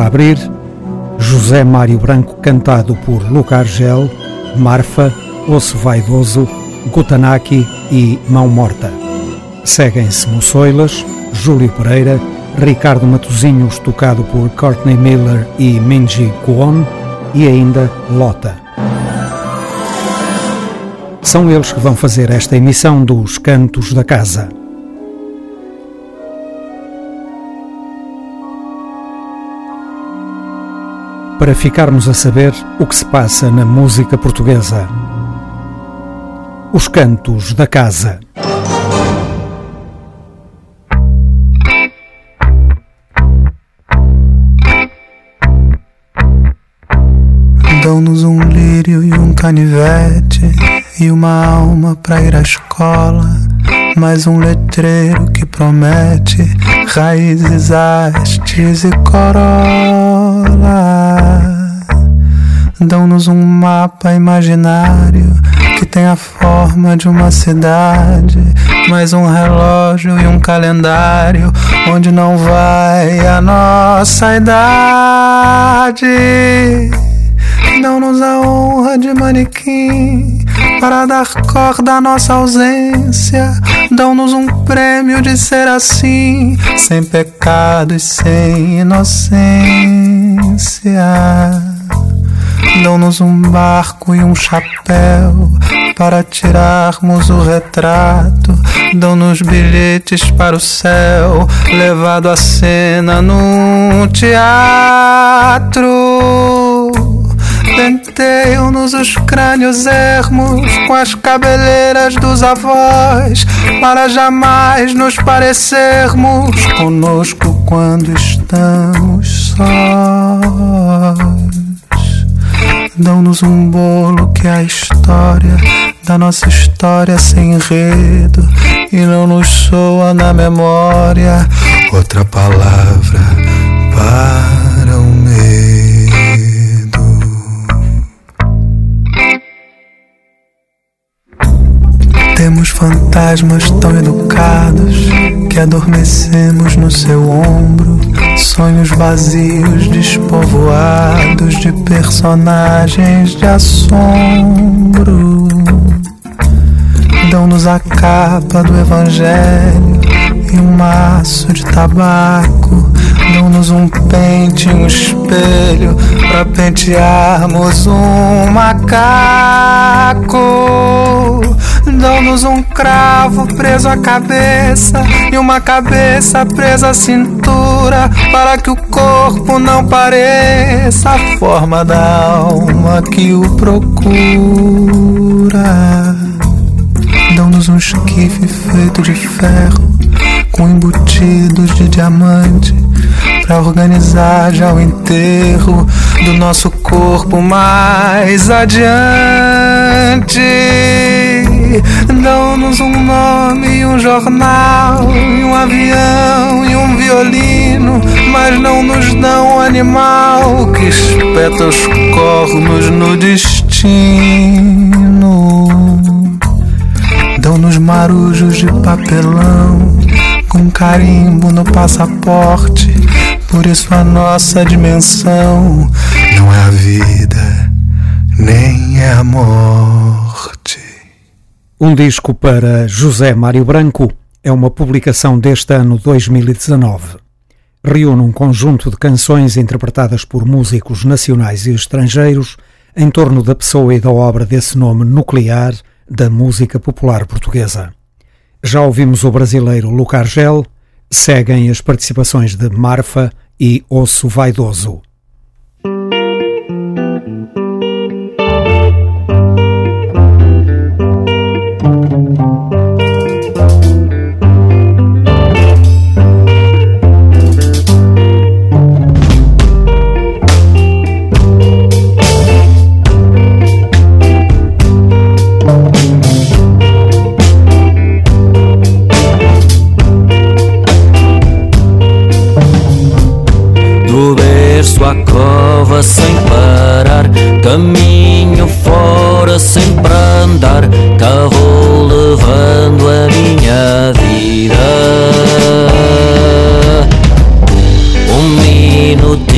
para abrir, José Mário Branco cantado por Luca Argel, Marfa, Osso Vaidoso, Gutanaki e Mão Morta. Seguem-se Moçoilas, Júlio Pereira, Ricardo Matozinhos tocado por Courtney Miller e Minji Kwon e ainda Lota. São eles que vão fazer esta emissão dos Cantos da Casa. Para ficarmos a saber o que se passa na música portuguesa. Os Cantos da Casa. Dão-nos um lírio e um canivete e uma alma pra ir à escola. Mais um letreiro que promete raízes, hastes e corola. Dão-nos um mapa imaginário que tem a forma de uma cidade, mais um relógio e um calendário onde não vai a nossa idade. Dão-nos a honra de manequim para dar corda à nossa ausência. Dão-nos um prêmio de ser assim, sem pecado e sem inocência. Dão-nos um barco e um chapéu para tirarmos o retrato. Dão-nos bilhetes para o céu, levado à cena num teatro. Penteiam-nos os crânios ermos com as cabeleiras dos avós, para jamais nos parecermos conosco quando estamos sós. Dão-nos um bolo que é a história da nossa história sem enredo e não nos soa na memória outra palavra para o medo. Temos fantasmas tão educados que adormecemos no seu ombro Sonhos vazios, despovoados de personagens de assombro. Dão-nos a capa do Evangelho maço de tabaco. Dão-nos um pente um espelho para pentearmos um macaco. Dão-nos um cravo preso à cabeça e uma cabeça presa à cintura para que o corpo não pareça a forma da alma que o procura. Dão-nos um esquife feito de ferro com embutidos de diamante para organizar já o enterro do nosso corpo mais adiante. Dão-nos um nome e um jornal, e um avião e um violino, mas não nos dão um animal que espeta os cornos no destino. Dão-nos marujos de papelão com carimbo no passaporte. Por isso a nossa dimensão não é a vida, nem é a morte. Um disco para José Mário Branco é uma publicação deste ano 2019. Reúne um conjunto de canções interpretadas por músicos nacionais e estrangeiros em torno da pessoa e da obra desse nome nuclear da música popular portuguesa. Já ouvimos o brasileiro Luca Argel, seguem as participações de Marfa e Osso Vaidoso.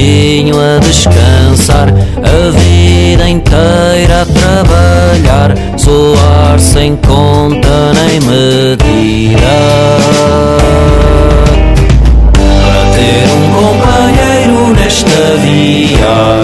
sozinho a descansar, a vida inteira a trabalhar, soar sem conta nem medida. Para ter um companheiro nesta viagem.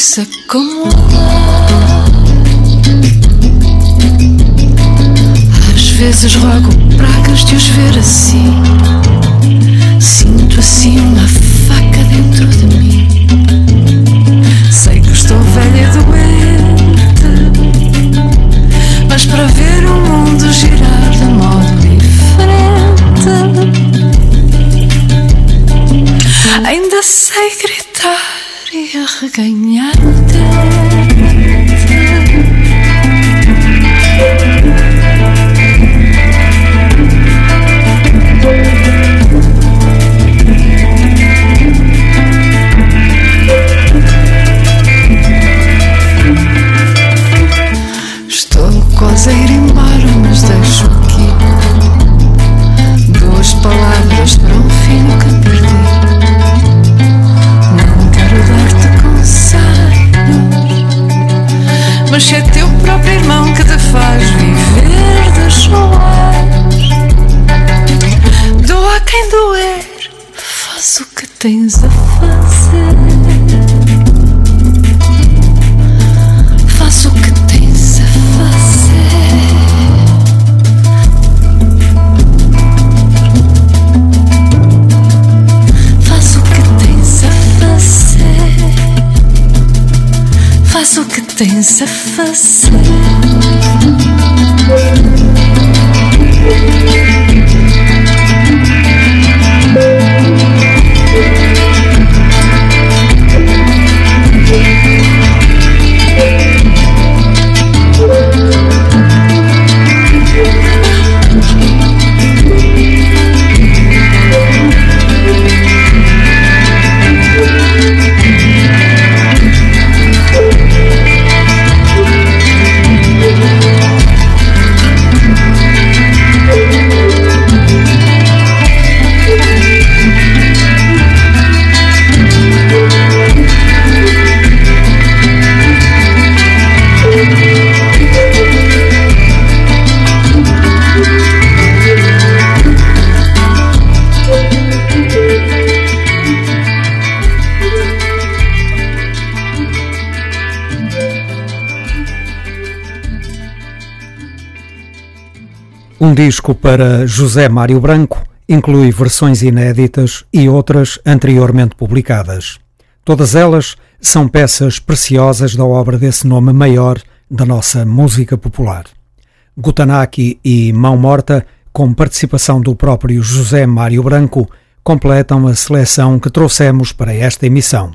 Justiça como Às vezes rogo de os ver assim. Sinto assim uma faca dentro de mim. Sei que estou velha e doente, mas para ver o mundo girar de modo diferente, ainda sei gritar e arreganhar o Faz o que tens a fazer. Disco para José Mário Branco inclui versões inéditas e outras anteriormente publicadas. Todas elas são peças preciosas da obra desse nome maior da nossa música popular. Gutanaki e Mão Morta, com participação do próprio José Mário Branco, completam a seleção que trouxemos para esta emissão.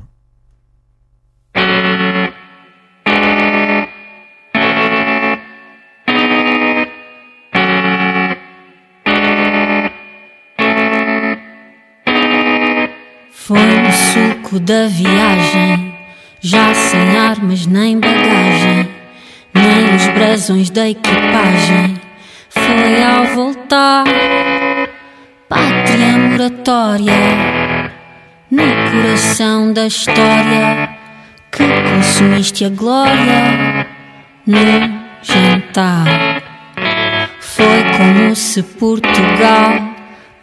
Suco da viagem, já sem armas nem bagagem, nem os brasões da equipagem. Foi ao voltar, pátria moratória, no coração da história, que consumiste a glória no jantar. Foi como se Portugal,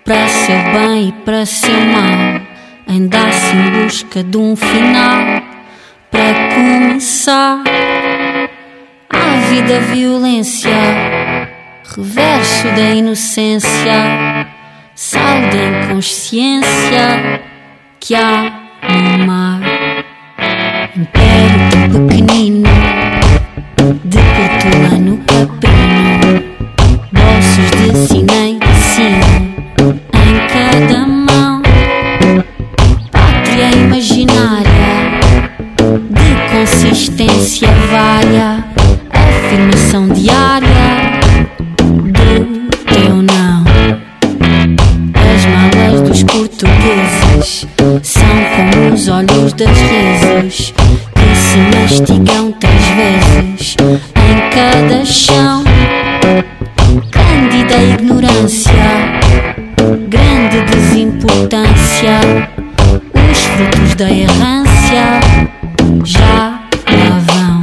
para seu bem e para seu mal andasse em busca de um final para começar. A vida violência reverso da inocência sal da inconsciência que há no mar. Império pequenino de portulano caprino bolsos de cine os olhos das reses que se mastigam três vezes em cada chão. Cândida ignorância, grande desimportância os frutos da errância já lá vão.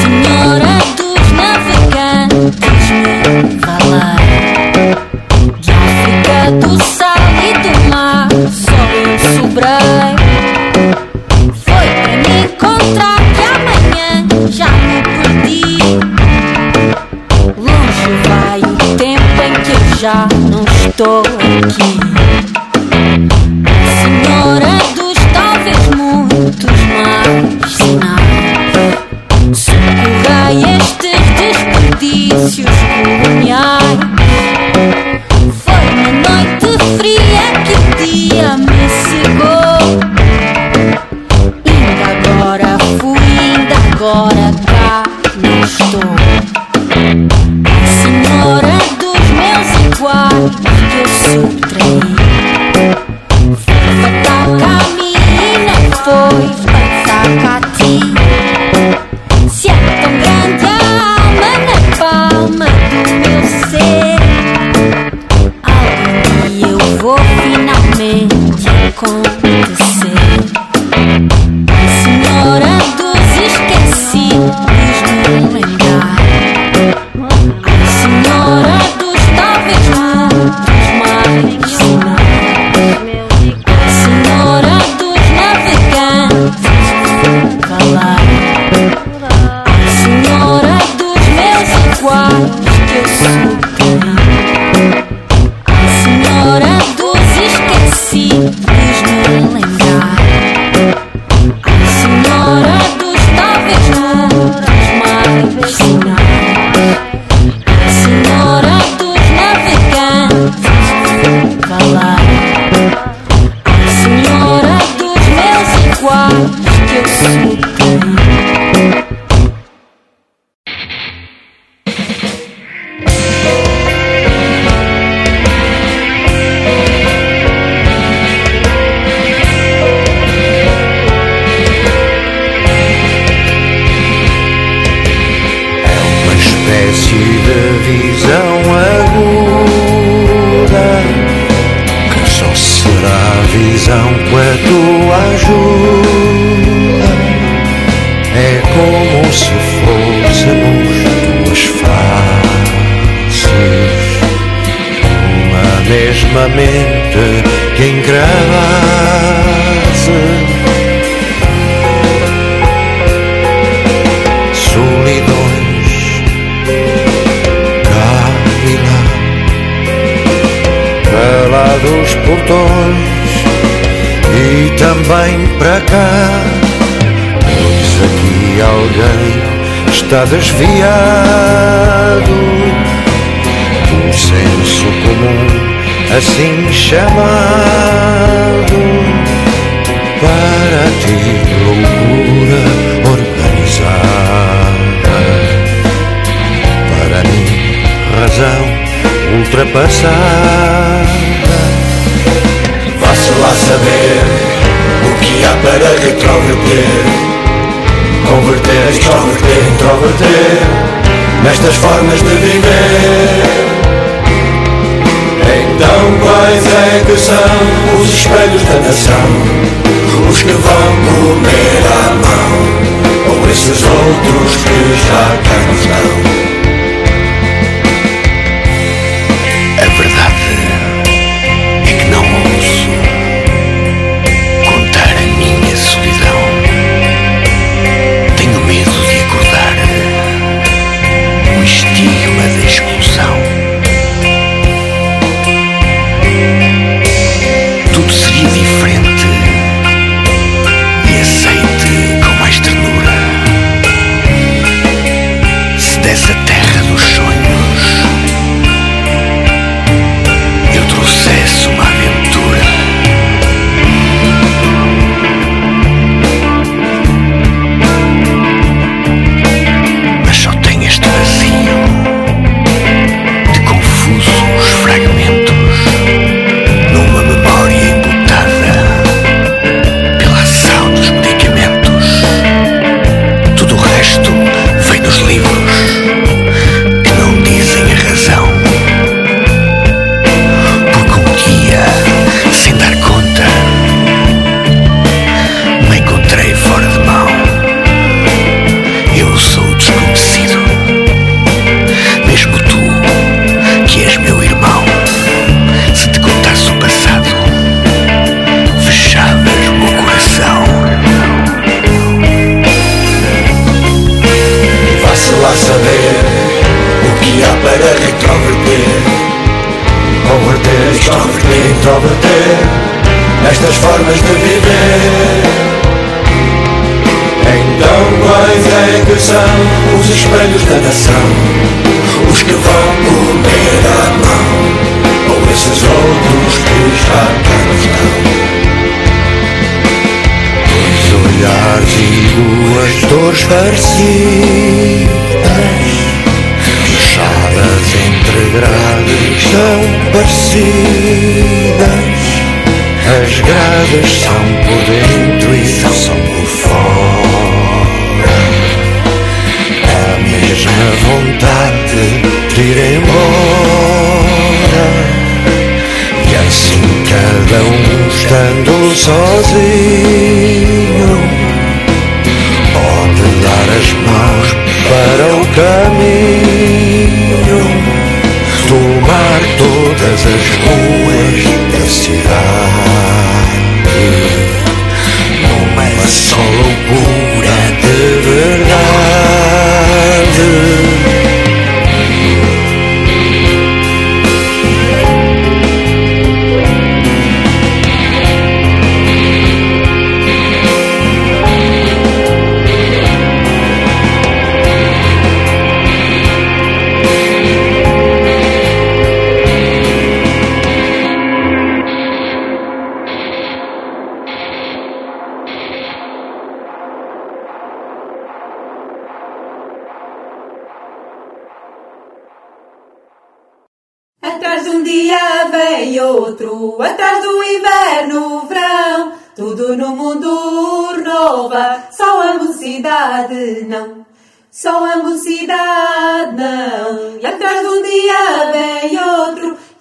Senhora dos navegantes, para cá. Pois aqui alguém está desviado do senso comum, assim chamado. Para ti, loucura organizada. Para mim, razão ultrapassada. Vá-se lá saber que há para retroverter. Converter, extroverter, introverter. Nestas formas de viver. Então quais é que são os espelhos da nação? Os que vão comer à mão Ou esses outros que já cá nos dão só refletir ao bater nestas formas de viver. Então quais é que são os espelhos da nação? Os que vão comer a mão Ou esses outros que já cá estão? Dois olhares e duas dores parecidas fechadas entre grades tão parecidas. As grades são por dentro e são por fora. A mesma vontade de ir embora. E assim cada um estando sozinho pode dar as mãos para o caminho tomar todas as ruas da cidade numa só loucura de verdade.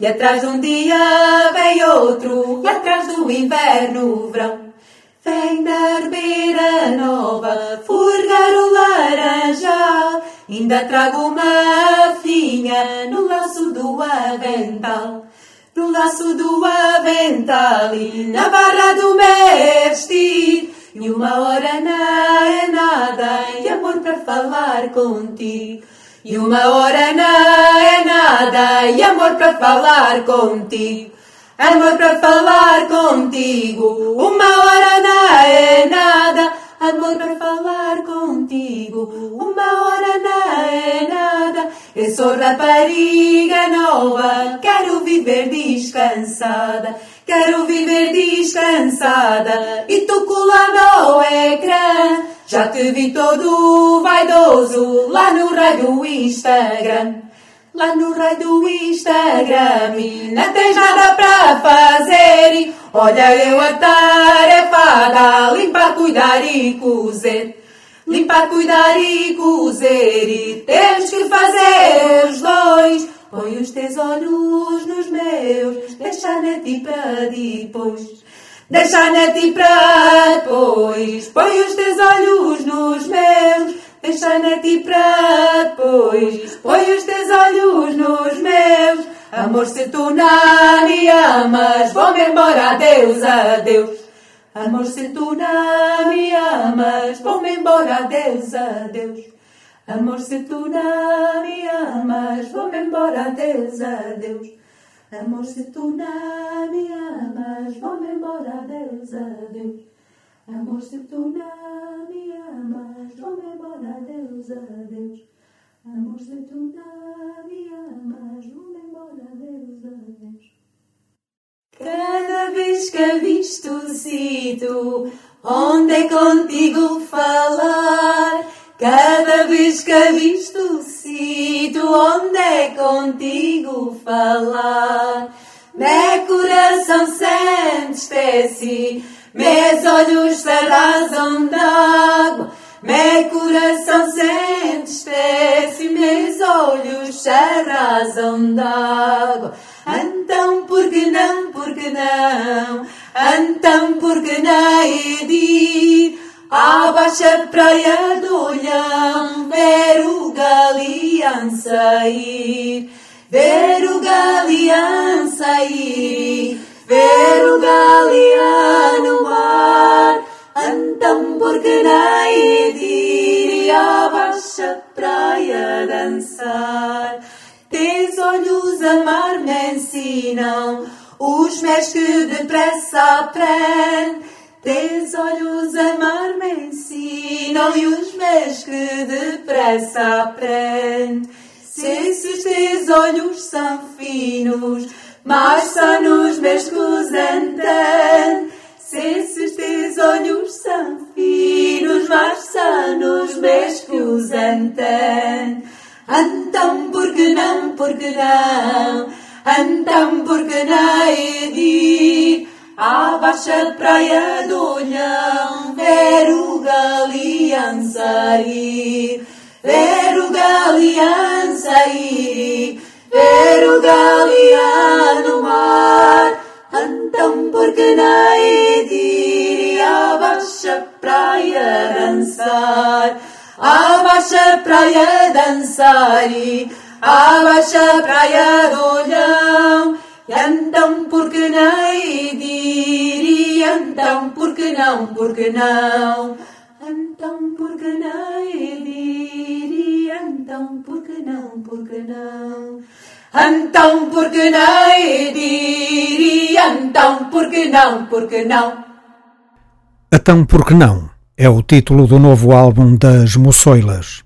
E atrás de um dia vem outro, e atrás do inverno, verão. Vem da arbeira nova, furgar o laranjal. Ainda trago uma filha no laço do avental. No laço do avental e na barra do meu vestido. E uma hora não é nada, e amor para falar contigo. E uma hora não é nada, e amor para falar contigo. Amor para falar contigo, uma hora não é nada. Amor para falar contigo, uma hora não é nada. Eu sou rapariga nova, quero viver descansada. Quero viver descansada e tu colando ao ecrã. Já te vi todo vaidoso lá no raio do Instagram. Lá no raio do Instagram e não tens nada para fazer. E olha eu a tarefada, limpar, cuidar e cozer. Limpar, cuidar e cozer e temos que fazer os dois. Põe os teus olhos nos meus, deixa na ti para depois. Deixa na ti para depois. Põe os teus olhos nos meus, deixa na ti para depois. Põe os teus olhos nos meus. Amor, se tu não me amas, vou-me embora, adeus, adeus. Amor, se tu não me amas, vou-me embora, adeus, adeus. Amor, se tu não me amas, vou-me embora, adeus, adeus. Amor, se tu não me amas, vou-me embora, adeus, adeus. Amor, se tu não me amas, vou-me embora, adeus, adeus. Amor, se tu não me amas, vou-me embora, adeus, adeus. Cada vez que avisto o sítio onde contigo falar, cada vez que avisto o sítio onde é contigo falar, meu coração sente espécie, meus olhos se arrasam d'água, meu coração sente espécie, meus olhos se arrasam d'água. Então por que não, por que não? Então por que não é ir à baixa praia do Olhão ver o galeão sair? Ver o galeão sair, ver o galeão no mar. Então por que não é de ir à baixa praia dançar? Teus olhos a mar me ensinam os meus que depressa aprendem. Teus olhos a mar me ensinam ensinam-lhe os meus que depressa aprende. Se, se os teus olhos são finos, mais são nos meus que os entende. Se, se os teus olhos são finos, mais são nos meus que os entende. Então, por que não, por que não? Então, sair, ver o galeão no mar. Então por que não ir à baixa praia dançar? À baixa praia dançar e à baixa praia do olhão. Então por que não ir? E então por que não, por que não? Então por que não ir? Então não, por que não? Então por que não ir? Então por que não, por que não? Então por que não? É o título do novo álbum das Moçoilas.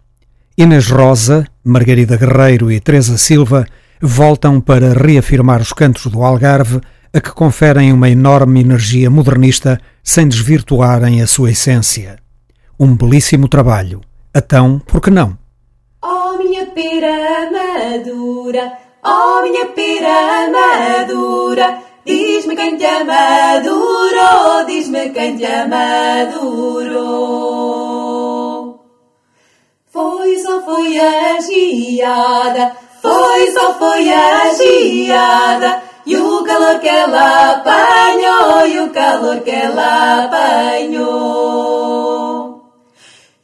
Inês Rosa, Margarida Guerreiro e Teresa Silva voltam para reafirmar os cantos do Algarve a que conferem uma enorme energia modernista sem desvirtuarem a sua essência. Um belíssimo trabalho. Então, por que não? Oh, minha pera madura, oh, minha pera madura, diz-me quem te amadurou, diz-me quem te amadurou. Foi só foi a geada, foi só foi a geada, e o calor que ela apanhou, e o calor que ela apanhou.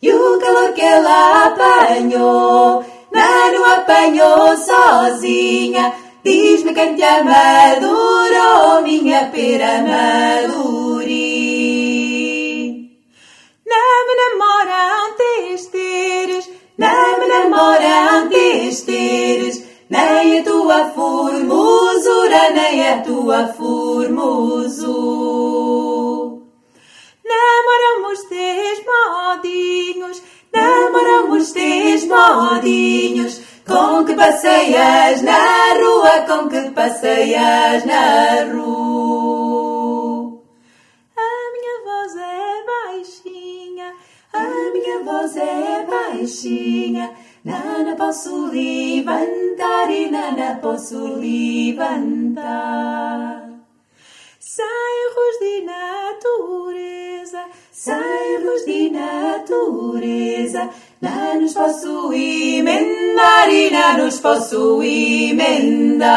E o calor que ela apanhou, não apanhou sozinha. Diz-me quem te amadurou, minha pera maduri. Não me namoram testeres, não me namoram testeres, nem a tua formosura, nem a tua formosura. Namoramos teus modinhos, namoramos teus modinhos, com que passeias na rua, com que passeias na rua. Voz é baixinha, nada posso levantar e nada posso levantar. Sairros de natureza, sairros de natureza, não nos posso emendar e não nos posso emendar.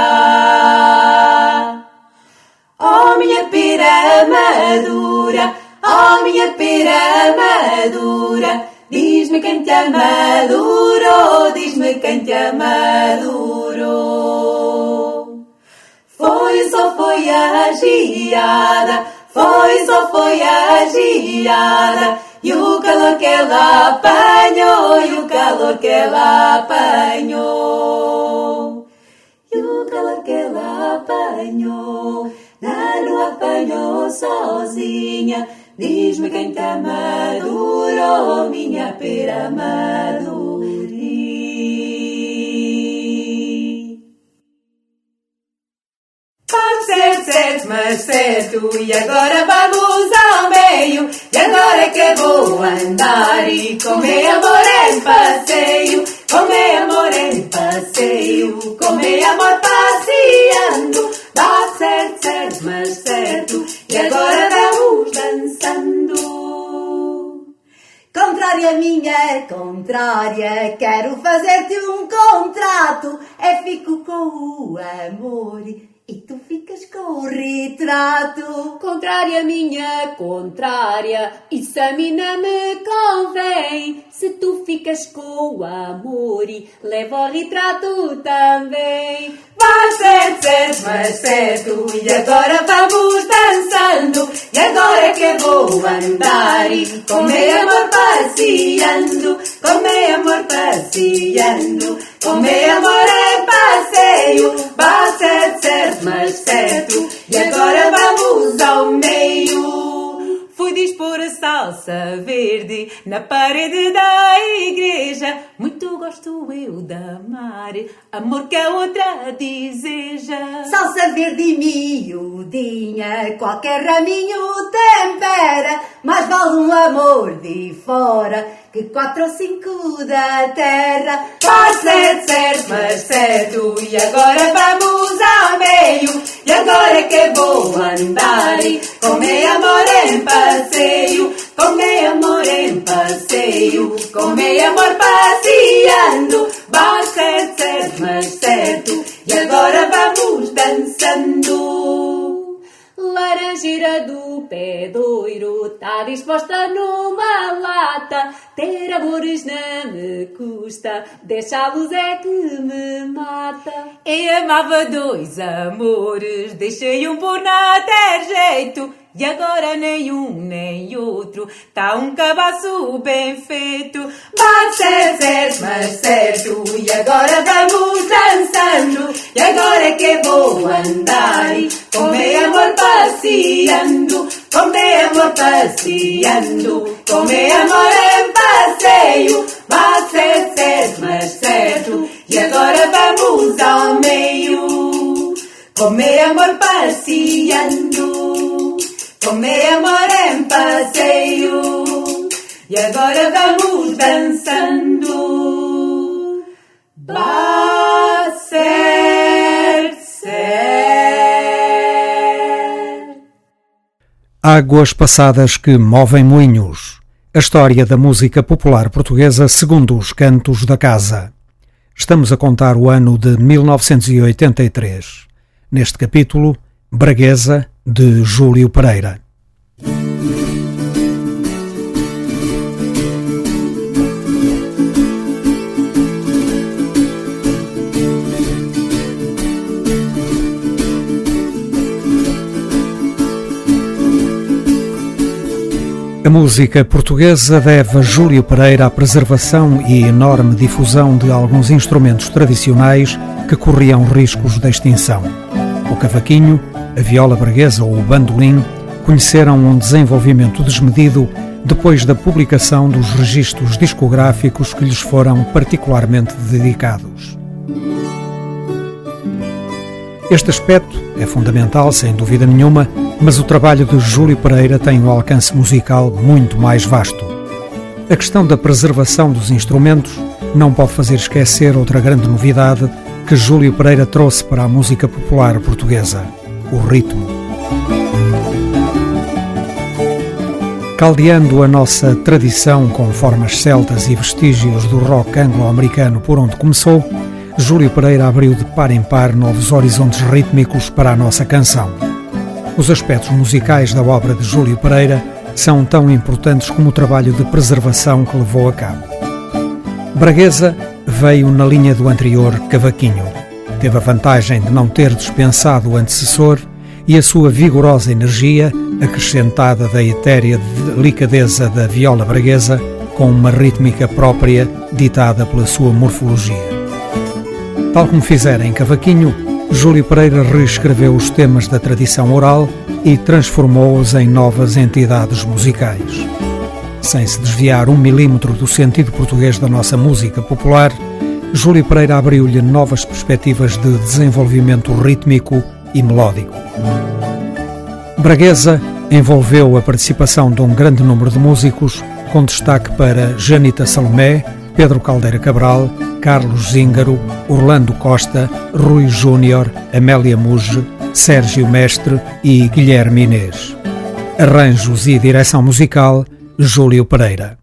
Oh minha pera madura, oh minha pera madura, diz-me quem te amadurou, diz-me quem te amadurou. Foi só foi a geada, foi só foi a geada, e o calor que ela apanhou, e o calor que ela apanhou. E o calor que ela apanhou, não apanhou sozinha. Diz-me quem te amadurou, minha pera maduri. Ser certo, mas certo, e agora vamos ao meio. E agora que vou andar e comer amor em passeio, comer amor em passeio, comer amor passeando. Dá certo, certo, mas certo, e agora vamos dançando. Contrária minha, contrária, quero fazer-te um contrato. É fico com o amor e tu ficas com o retrato. Contrária minha, contrária, isso a mim não me convém. Se tu ficas com o amor e leva o retrato também. Vai certo, certo, mas certo, e agora vamos dançando. E agora que vou andar e com meu amor passeando, com meu amor passeando, com meu amor em passeio. Vai certo, certo, mas certo, e agora vamos ao meio. fui dispor a salsa verde na parede da igreja. Muito gosto eu de amar, amor que a outra deseja. Salsa verde miudinha, qualquer raminho tempera, mais vale um amor de fora que quatro ou cinco da terra. Certo, certo, mas certo, e agora vamos ao meio, e agora que vou andar, com meu amor em passeio, com meu amor em passeio, com meu amor passeando. Certo, certo, mas certo, e agora vamos dançando. Laranjeira do pé doiro, tá disposta numa lata. Ter amores não me custa, deixá-los é que me mata. Eu amava dois amores, deixei um por não ter jeito. E agora nenhum nem outro, tá um cabaço bem feito. Bate certo, mas certo, e agora vamos dançando. E agora é que vou andar, com meu amor passeando, com meu amor passeando, com meu amor em passeio. Bate certo, mas certo, e agora vamos ao meio, com meu amor passeando. Com meu amor em passeio. E agora vamos dançando. Bate certo, certo Águas passadas que movem moinhos. A história da música popular portuguesa segundo os cantos da casa. Estamos a contar o ano de 1983 Neste capítulo, Braguesa, de Júlio Pereira. A música portuguesa deve a Júlio Pereira a preservação e enorme difusão de alguns instrumentos tradicionais que corriam riscos de extinção. O cavaquinho, a viola braguesa ou o bandolim conheceram um desenvolvimento desmedido depois da publicação dos registros discográficos que lhes foram particularmente dedicados. Este aspecto é fundamental, sem dúvida nenhuma, mas o trabalho de Júlio Pereira tem um alcance musical muito mais vasto. A questão da preservação dos instrumentos não pode fazer esquecer outra grande novidade que Júlio Pereira trouxe para a música popular portuguesa: o ritmo. Caldeando a nossa tradição com formas celtas e vestígios do rock anglo-americano por onde começou, Júlio Pereira abriu de par em par novos horizontes rítmicos para a nossa canção. Os aspectos musicais da obra de Júlio Pereira são tão importantes como o trabalho de preservação que levou a cabo. Braguesa veio na linha do anterior Cavaquinho. Teve a vantagem de não ter dispensado o antecessor e a sua vigorosa energia, acrescentada da etérea delicadeza da viola braguesa, com uma rítmica própria ditada pela sua morfologia. Tal como fizera em Cavaquinho, Júlio Pereira reescreveu os temas da tradição oral e transformou-os em novas entidades musicais. Sem se desviar um milímetro do sentido português da nossa música popular, Júlio Pereira abriu-lhe novas perspectivas de desenvolvimento rítmico e melódico. Braguesa envolveu a participação de um grande número de músicos, com destaque para Janita Salomé, Pedro Caldeira Cabral, Carlos Zíngaro, Orlando Costa, Rui Júnior, Amélia Muge, Sérgio Mestre e Guilherme Inês. Arranjos e direção musical, Júlio Pereira.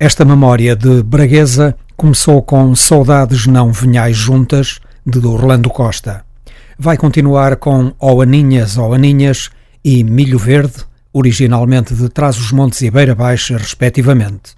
Esta memória de Braguesa começou com Saudades Não Venhais Juntas, de Orlando Costa. Vai continuar com Ó Aninhas, Ó Aninhas e Milho Verde, originalmente de Trás os Montes e Beira Baixa, respectivamente.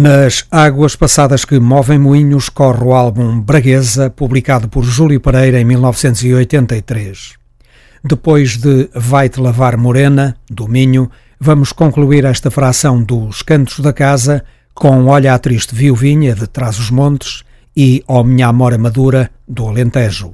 Nas águas passadas que movem moinhos corre o álbum Braguesa, publicado por Júlio Pereira em 1983. Depois de Vai-te Lavar Morena, do Minho, vamos concluir esta fração dos Cantos da Casa com Olha a Triste Viuvinha, de Trás-os-Montes, e Ó Minha Amora Madura, do Alentejo.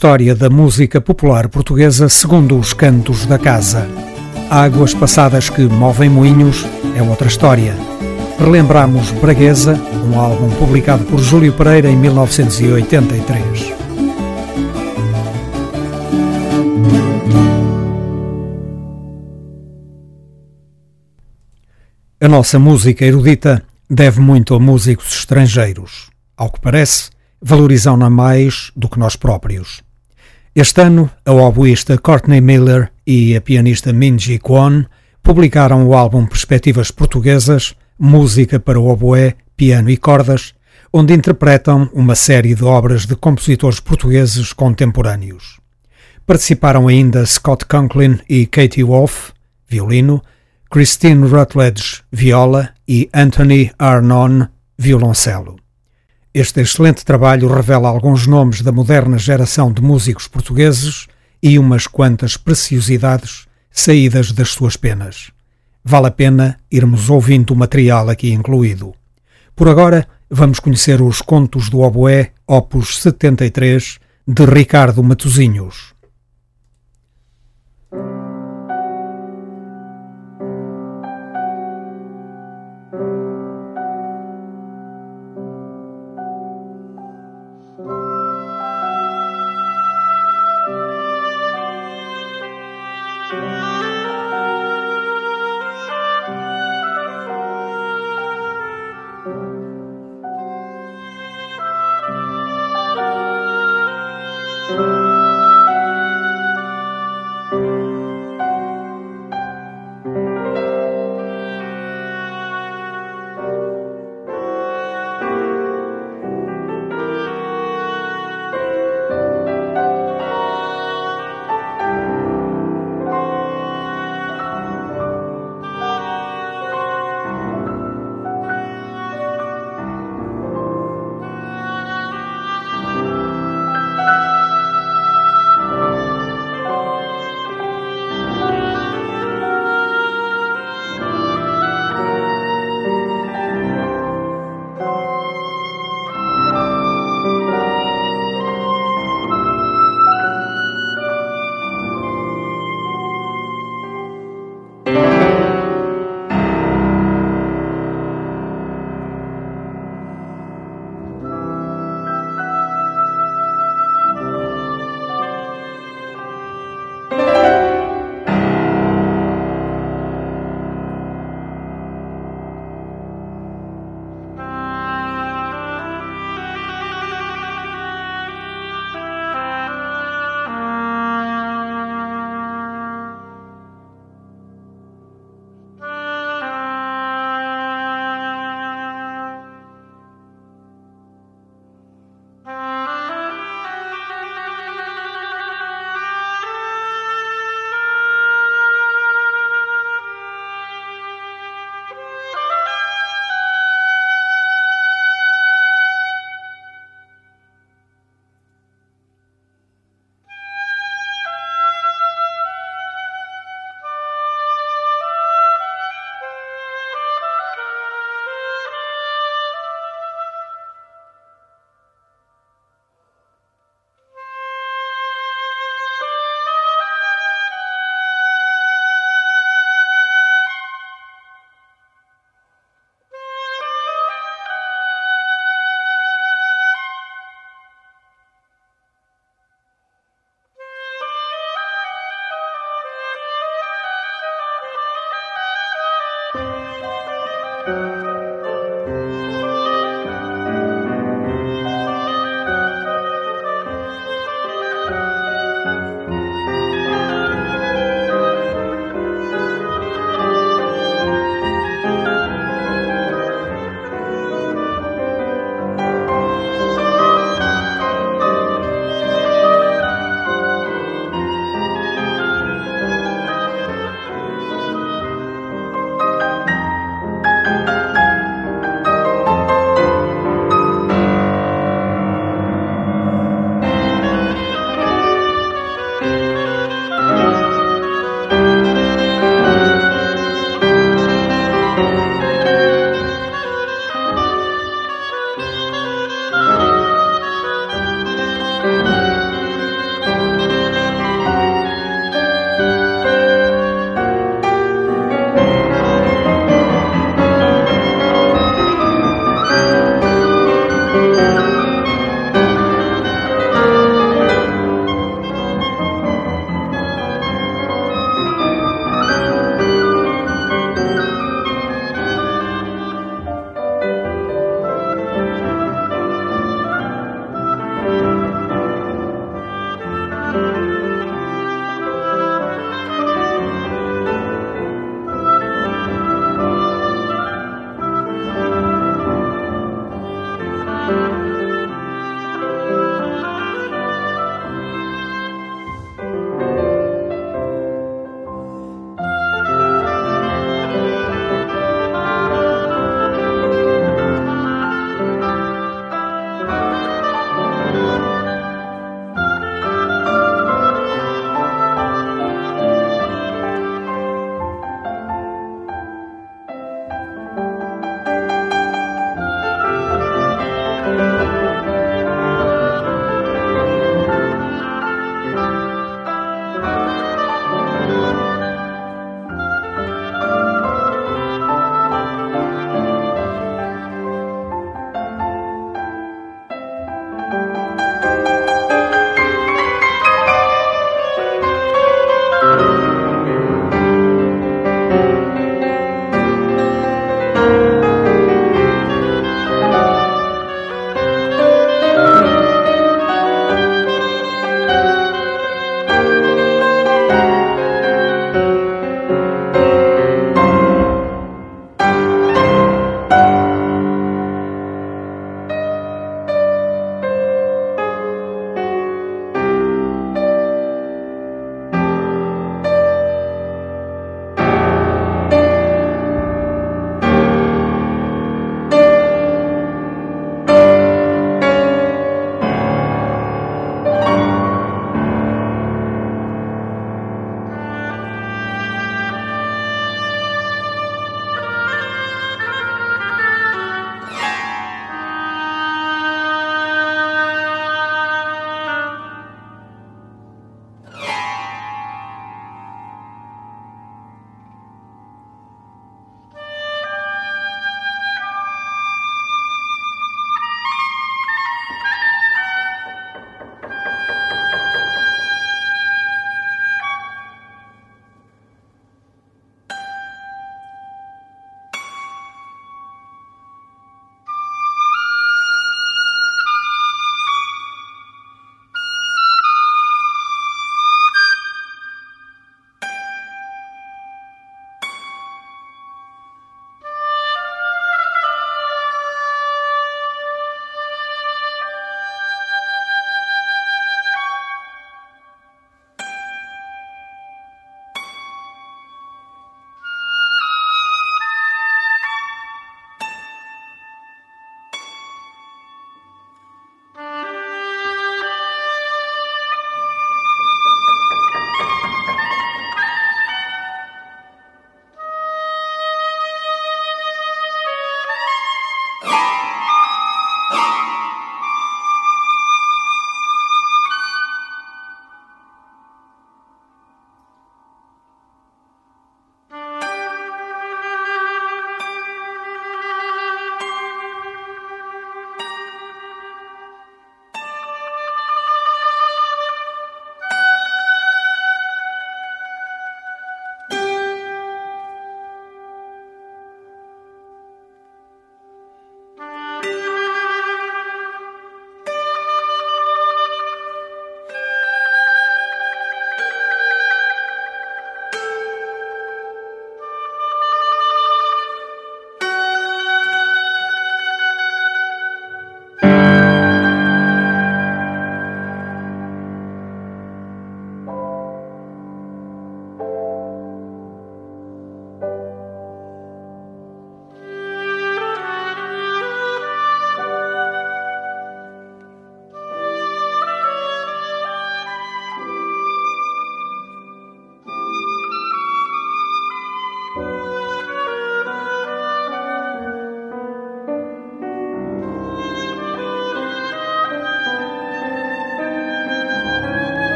História da música popular portuguesa segundo os cantos da casa. Águas passadas que movem moinhos é outra história. Relembramos Braguesa, um álbum publicado por Júlio Pereira em 1983. A nossa música erudita deve muito a músicos estrangeiros. Ao que parece, valorizam-na mais do que nós próprios. Este ano, a oboísta Courtney Miller e a pianista Minji Kwon publicaram o álbum Perspectivas Portuguesas, Música para o Oboé, Piano e Cordas, onde interpretam uma série de obras de compositores portugueses contemporâneos. Participaram ainda Scott Conklin e Katie Wolf, violino, Christine Rutledge, viola e Anthony Arnon, violoncelo. Este excelente trabalho revela alguns nomes da moderna geração de músicos portugueses e umas quantas preciosidades saídas das suas penas. Vale a pena irmos ouvindo o material aqui incluído. Por agora, vamos conhecer os Contos do Oboé, opus 73, de Ricardo Matozinhos.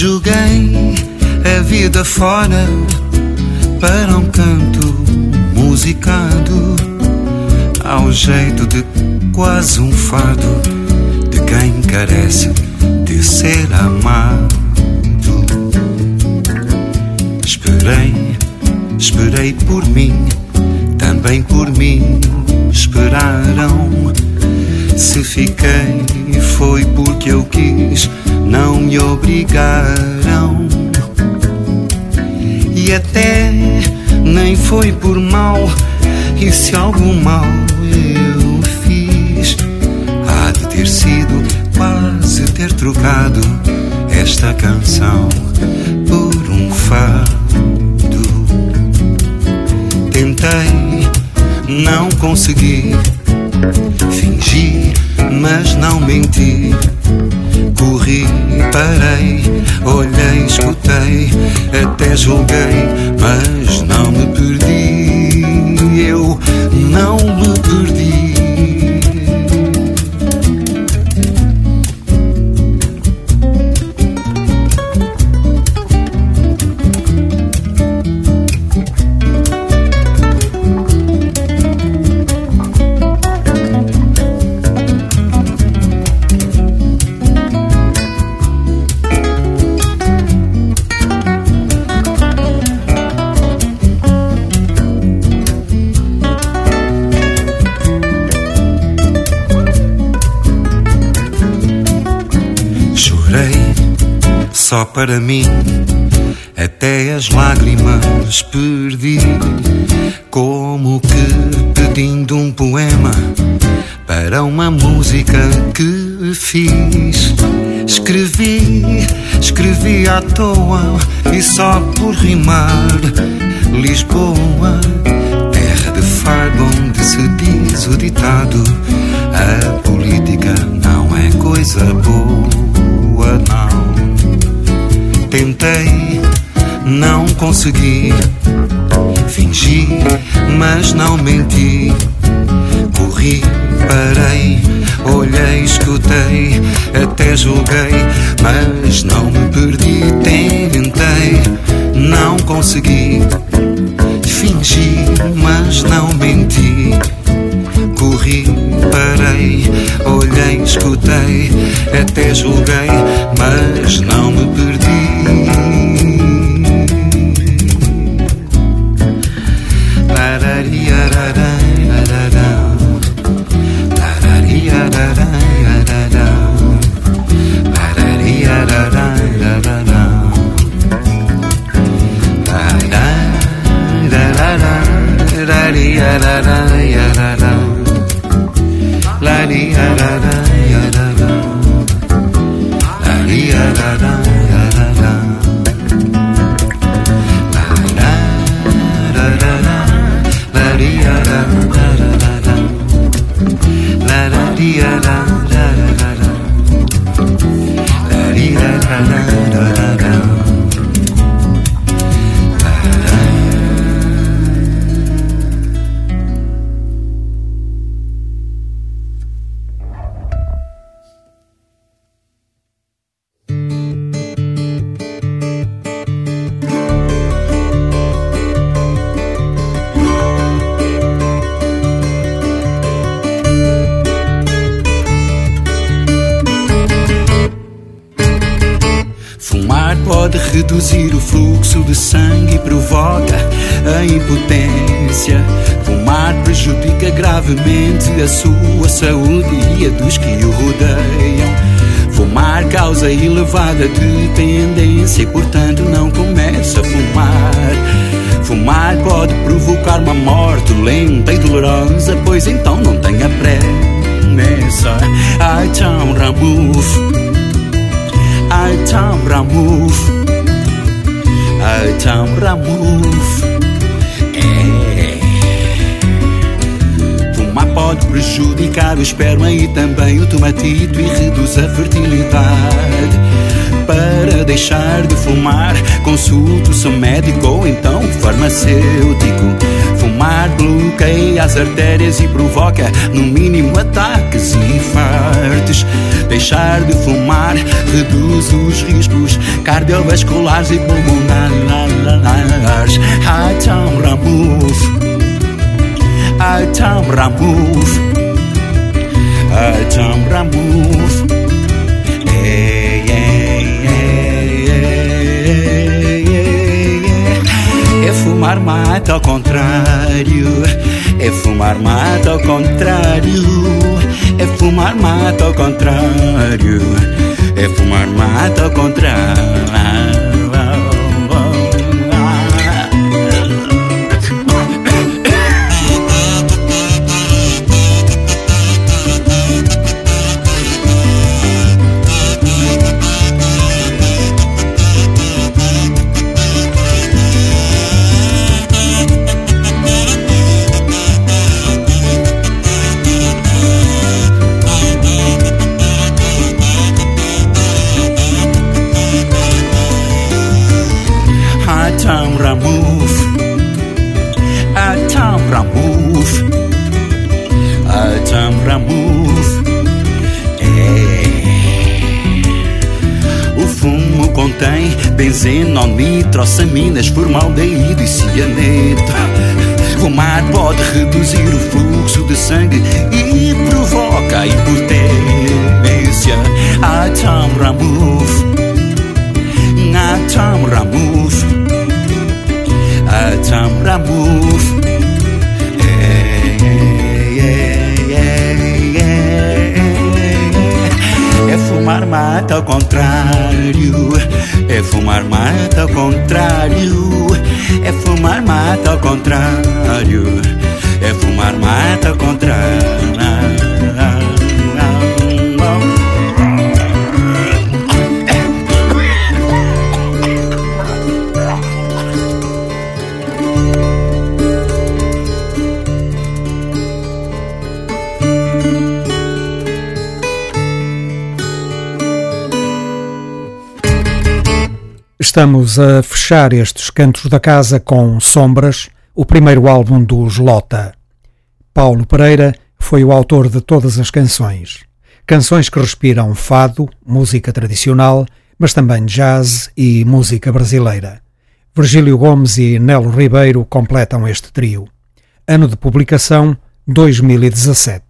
Joguei a vida fora para um canto musicado ao jeito de quase um fado de quem carece de ser amado. Esperei, esperei por mim, também por mim esperaram. Se fiquei foi porque eu quis, não me obrigaram. E até nem foi por mal, e se algum mal eu fiz, há de ter sido quase ter trocado esta canção por um fado. Tentei, não consegui, fingi, mas não menti. Corri, parei, olhei, escutei, até julguei, mas não me perdi. Eu não me perdi. Para mim. Até as lágrimas perdi, como que pedindo um poema para uma música que fiz. Escrevi, escrevi à toa e só por rimar. Lisboa, terra de fado onde se diz o ditado: a política não é coisa boa, não. Tentei, não consegui. Fingi, mas não menti. Corri, parei, olhei, escutei, até julguei, mas não me perdi. Tentei, não consegui. Fingi, mas não menti. Corri, parei, olhei, escutei, até julguei, consulto seu médico ou então farmacêutico. Fumar bloqueia as artérias e provoca, no mínimo, ataques e infartos. Deixar de fumar reduz os riscos cardiovasculares e pulmonares. Atam Ramuf. Atam Ramuf. Atam Ramuf. É fumar mata ao contrário, é fumar mata ao contrário, é fumar mata ao contrário, é fumar mata ao contrário. Nitrosaminas, formaldeído e cianeto. Fumar pode reduzir o fluxo de sangue e provoca impotência. Atam Ramuf, Atam Ramuf, Atam Ramuf. Fumar mata ao contrário é fumar mata ao contrário. É fumar mata ao contrário. É fumar mata ao contrário. Estamos a fechar estes cantos da casa com Sombras, o primeiro álbum dos Lota. Paulo Pereira foi o autor de todas as canções. Canções que respiram fado, música tradicional, mas também jazz e música brasileira. Virgílio Gomes e Nelo Ribeiro completam este trio. Ano de publicação 2017.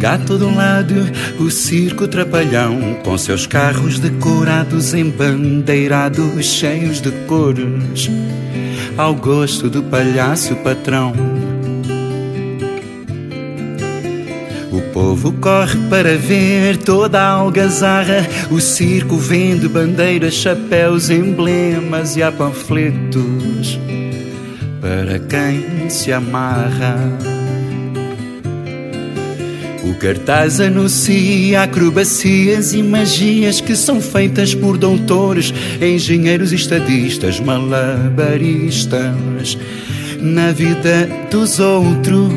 Chega a todo lado o circo trapalhão, com seus carros decorados, embandeirados, cheios de cores, ao gosto do palhaço patrão. O povo corre para ver toda a algazarra. O circo vende bandeiras, chapéus, emblemas e há panfletos para quem se amarra. Cartaz anuncia acrobacias e magias que são feitas por doutores, engenheiros, estadistas, malabaristas na vida dos outros.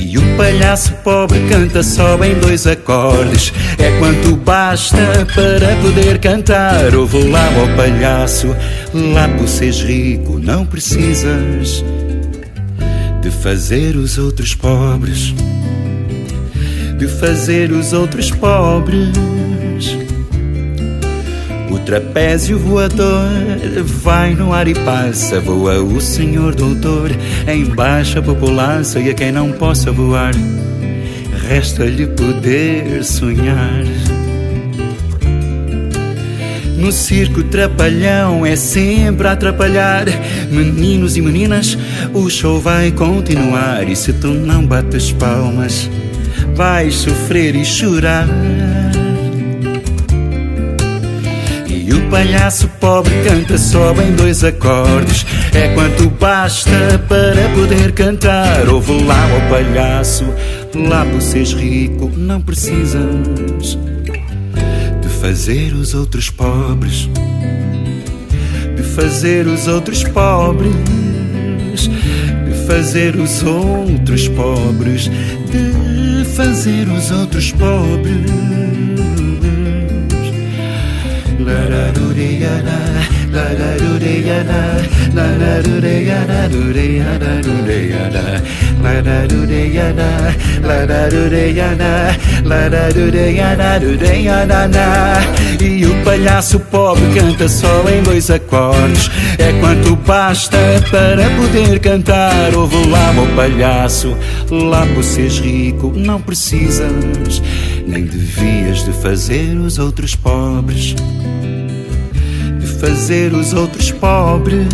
E o palhaço pobre canta só em dois acordes. É quanto basta para poder cantar. Ouve lá, ó palhaço, lá por seres rico, não precisas de fazer os outros pobres, de fazer os outros pobres. O trapézio voador vai no ar e passa, voa o senhor doutor em baixa população e a quem não possa voar, resta-lhe poder sonhar. No circo trapalhão é sempre a atrapalhar Meninos e meninas, o show vai continuar E se tu não bates palmas, vais sofrer e chorar palhaço pobre canta só em dois acordes. É quanto basta para poder cantar. Ouve lá, ó palhaço, lá por seres rico, não precisas fazer os outros pobres. De fazer os outros pobres. De fazer os outros pobres. De fazer os outros pobres. E o palhaço pobre canta só em dois acordes. É quanto basta para poder cantar. Ouve lá, meu palhaço, lá por seres rico, não precisas nem devias de fazer os outros pobres fazer os outros pobres,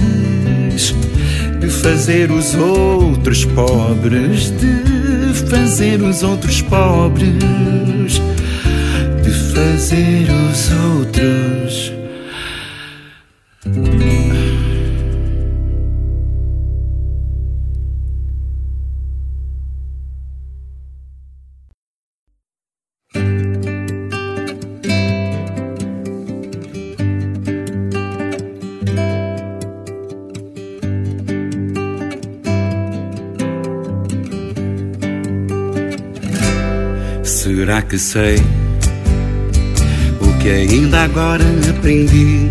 de fazer os outros pobres, de fazer os outros pobres, de fazer os outros. Que sei o que ainda agora aprendi?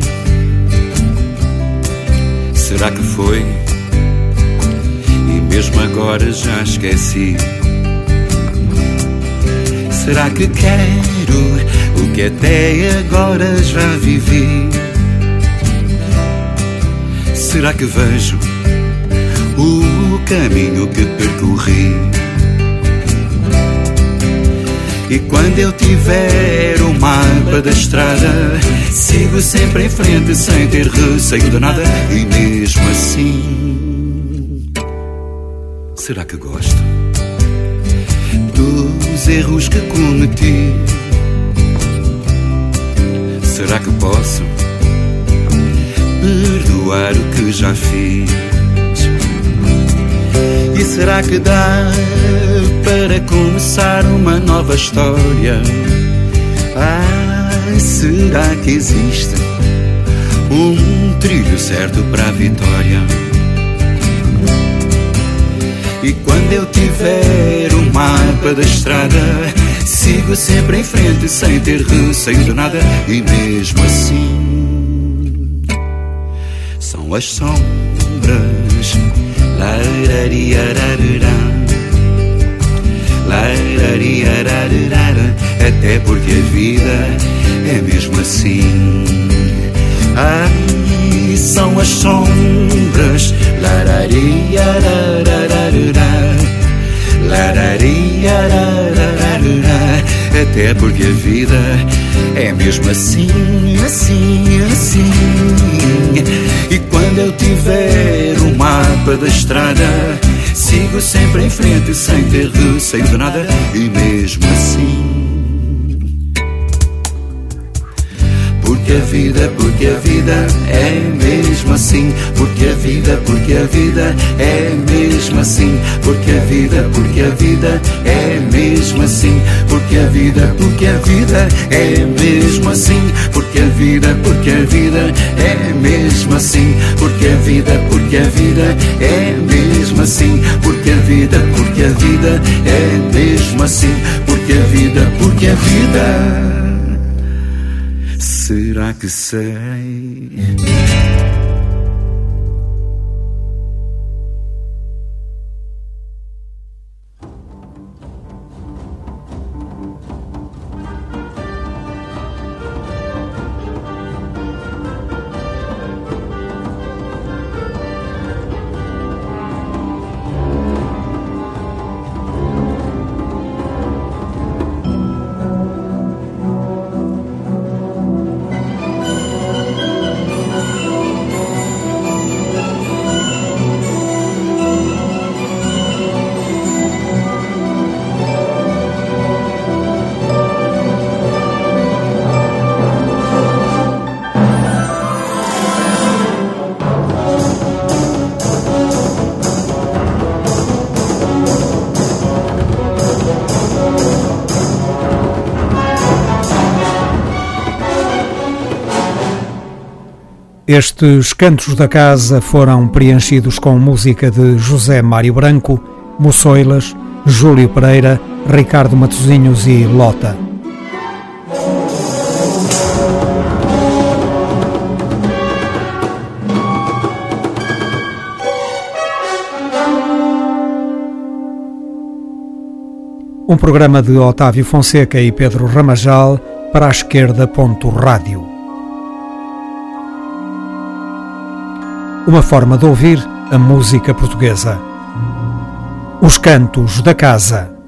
Será que foi? E mesmo agora já esqueci. Será que quero o que até agora já vivi? Será que vejo o caminho que percorri? E quando eu tiver o mapa da estrada, sigo sempre em frente sem ter receio de nada. E mesmo assim, será que gosto dos erros que cometi? Será que posso perdoar o que já fiz? E será que dá para começar uma nova história? Ah, será que existe um trilho certo para a vitória? E quando eu tiver o mapa da estrada, sigo sempre em frente sem ter receio de nada. E mesmo assim, são as sombras até porque a vida é mesmo assim. Ai, são as sombras. Até porque a vida é mesmo assim, assim, assim. E quando eu tiver da estrada, sigo sempre em frente sem ter receio de nada. E mesmo assim. Porque a vida, porque a vida é mesmo assim. Porque a vida, porque a vida é mesmo assim. Porque a vida, porque a vida é mesmo assim. Porque a vida, porque a vida é mesmo assim. Porque a vida, porque a vida é mesmo assim. Porque a vida, porque a vida é mesmo assim. Porque a vida, porque a vida é mesmo assim. Porque a vida, porque a vida Será que sei? Estes cantos da casa foram preenchidos com música de José Mário Branco, Moçoilas, Júlio Pereira, Ricardo Matosinhos e Lota. Um programa de Otávio Fonseca e Pedro Ramajal para a esquerda. Rádio. Uma forma de ouvir a música portuguesa. Os cantos da casa.